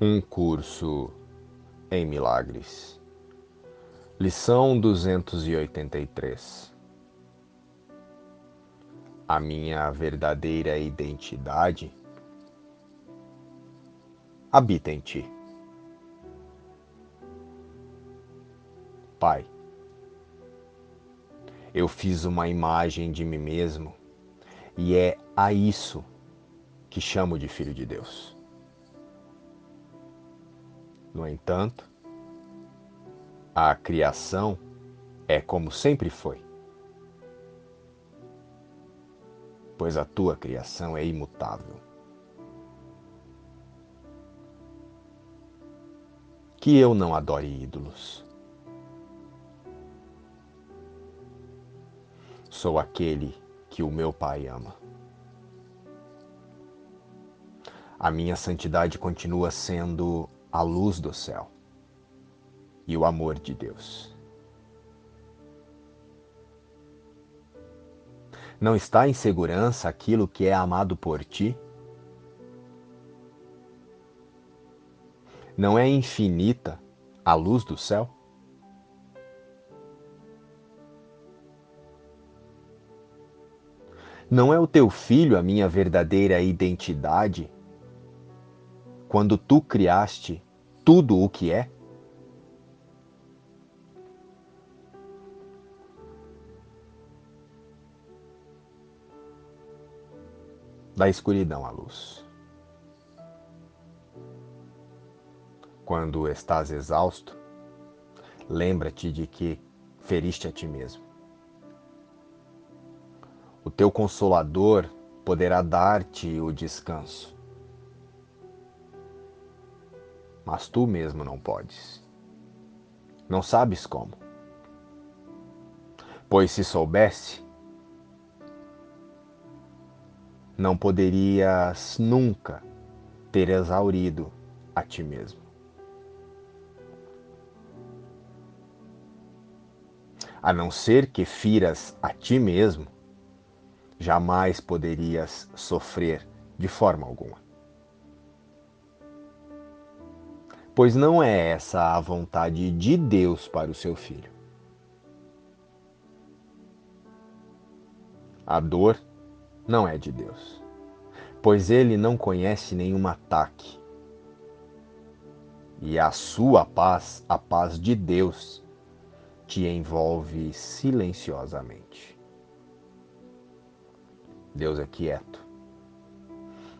Um curso em milagres. Lição 283. A minha verdadeira identidade habita em ti. Pai, eu fiz uma imagem de mim mesmo e é a isso que chamo de filho de Deus. No entanto, a criação é como sempre foi, pois a tua criação é imutável. Que eu não adore ídolos. Sou aquele que o meu Pai ama. A minha santidade continua sendo a luz do céu e o amor de Deus. Não está em segurança aquilo que é amado por ti? Não é infinita a luz do céu? Não é o teu filho a minha verdadeira identidade? Quando tu criaste tudo o que é? Da escuridão à luz. Quando estás exausto, lembra-te de que feriste a ti mesmo. O teu consolador poderá dar-te o descanso mas tu mesmo não podes. Não sabes como. Pois se soubesse, não poderias nunca ter exaurido a ti mesmo. A não ser que firas a ti mesmo, jamais poderias sofrer de forma alguma. Pois não é essa a vontade de Deus para o seu filho. A dor não é de Deus, pois ele não conhece nenhum ataque. E a sua paz, a paz de Deus, te envolve silenciosamente. Deus é quieto,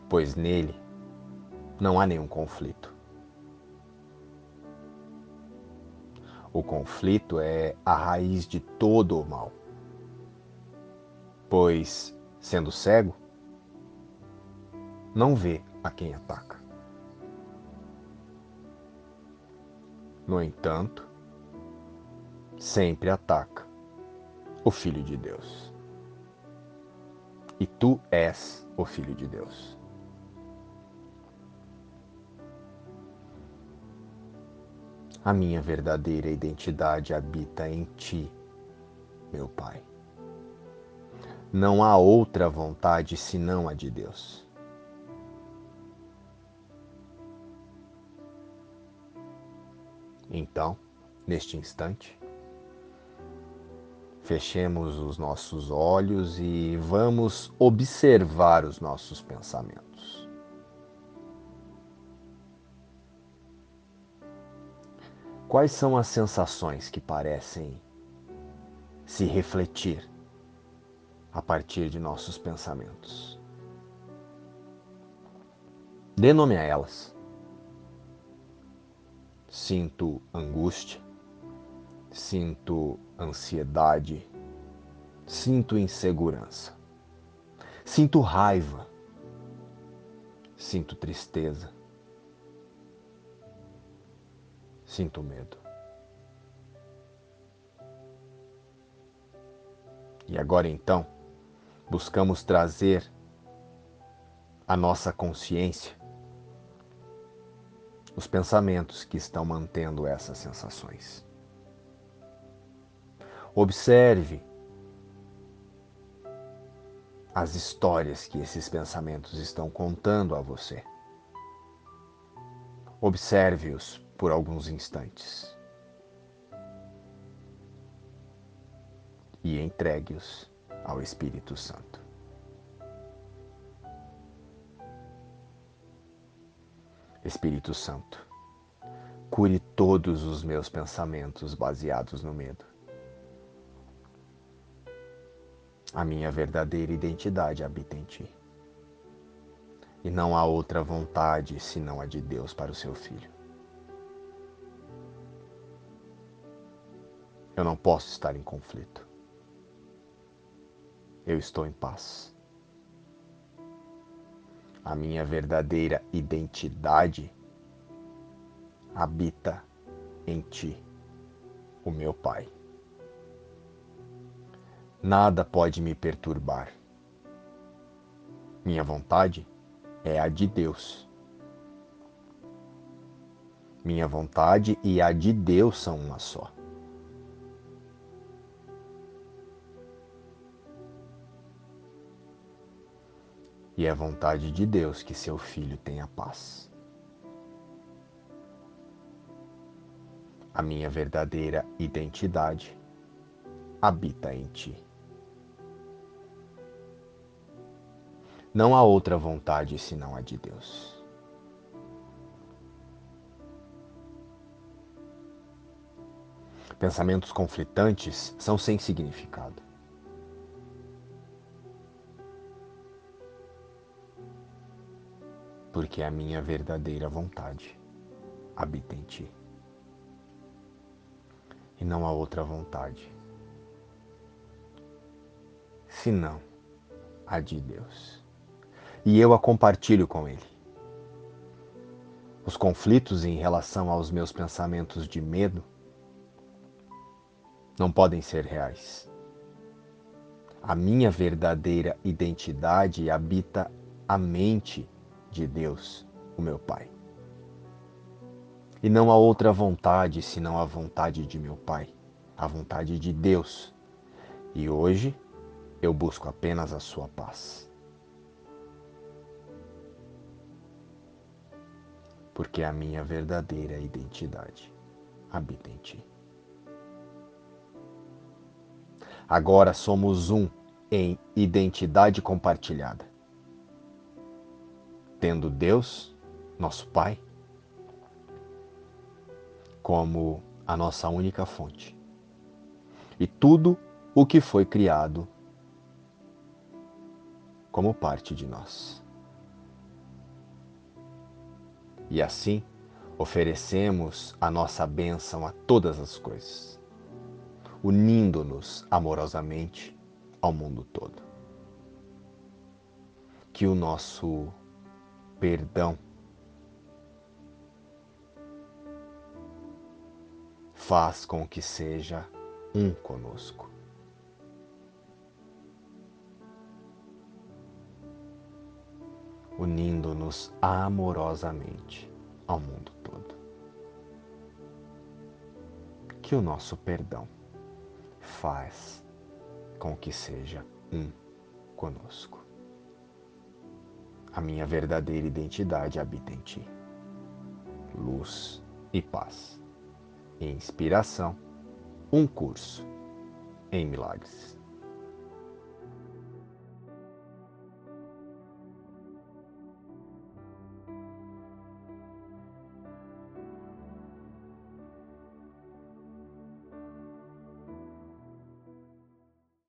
pois nele não há nenhum conflito. O conflito é a raiz de todo o mal. Pois, sendo cego, não vê a quem ataca. No entanto, sempre ataca o Filho de Deus. E tu és o Filho de Deus. A minha verdadeira identidade habita em ti, meu Pai. Não há outra vontade senão a de Deus. Então, neste instante, fechemos os nossos olhos e vamos observar os nossos pensamentos. Quais são as sensações que parecem se refletir a partir de nossos pensamentos? Dê nome a elas. Sinto angústia, sinto ansiedade, sinto insegurança, sinto raiva, sinto tristeza, Sinto medo. E agora então, buscamos trazer a nossa consciência os pensamentos que estão mantendo essas sensações. Observe as histórias que esses pensamentos estão contando a você. Observe-os por alguns instantes e entregue-os ao Espírito Santo. Espírito Santo, cure todos os meus pensamentos baseados no medo. A minha verdadeira identidade habita em ti. E não há outra vontade senão a de Deus para o seu filho. Eu não posso estar em conflito. Eu estou em paz. A minha verdadeira identidade habita em ti, o meu Pai. Nada pode me perturbar. Minha vontade é a de Deus. Minha vontade e a de Deus são uma só. E é vontade de Deus que seu filho tenha paz. A minha verdadeira identidade habita em ti. Não há outra vontade senão a de Deus. Pensamentos conflitantes são sem significado. Porque a minha verdadeira vontade habita em ti. E não há outra vontade senão a de Deus e eu a compartilho com Ele. Os conflitos em relação aos meus pensamentos de medo não podem ser reais. A minha verdadeira identidade habita a mente de Deus, o meu Pai. E não há outra vontade senão a vontade de meu Pai, a vontade de Deus. E hoje eu busco apenas a sua paz. porque a minha verdadeira identidade habita em ti. Agora somos um em identidade compartilhada. Tendo Deus, nosso Pai, como a nossa única fonte. E tudo o que foi criado como parte de nós. E assim, oferecemos a nossa bênção a todas as coisas, unindo-nos amorosamente ao mundo todo. Que o nosso perdão faz com que seja um conosco. unindo-nos amorosamente ao mundo todo. Que o nosso perdão faz com que seja um conosco. A minha verdadeira identidade habita em ti. Luz e paz. Inspiração. Um curso em milagres.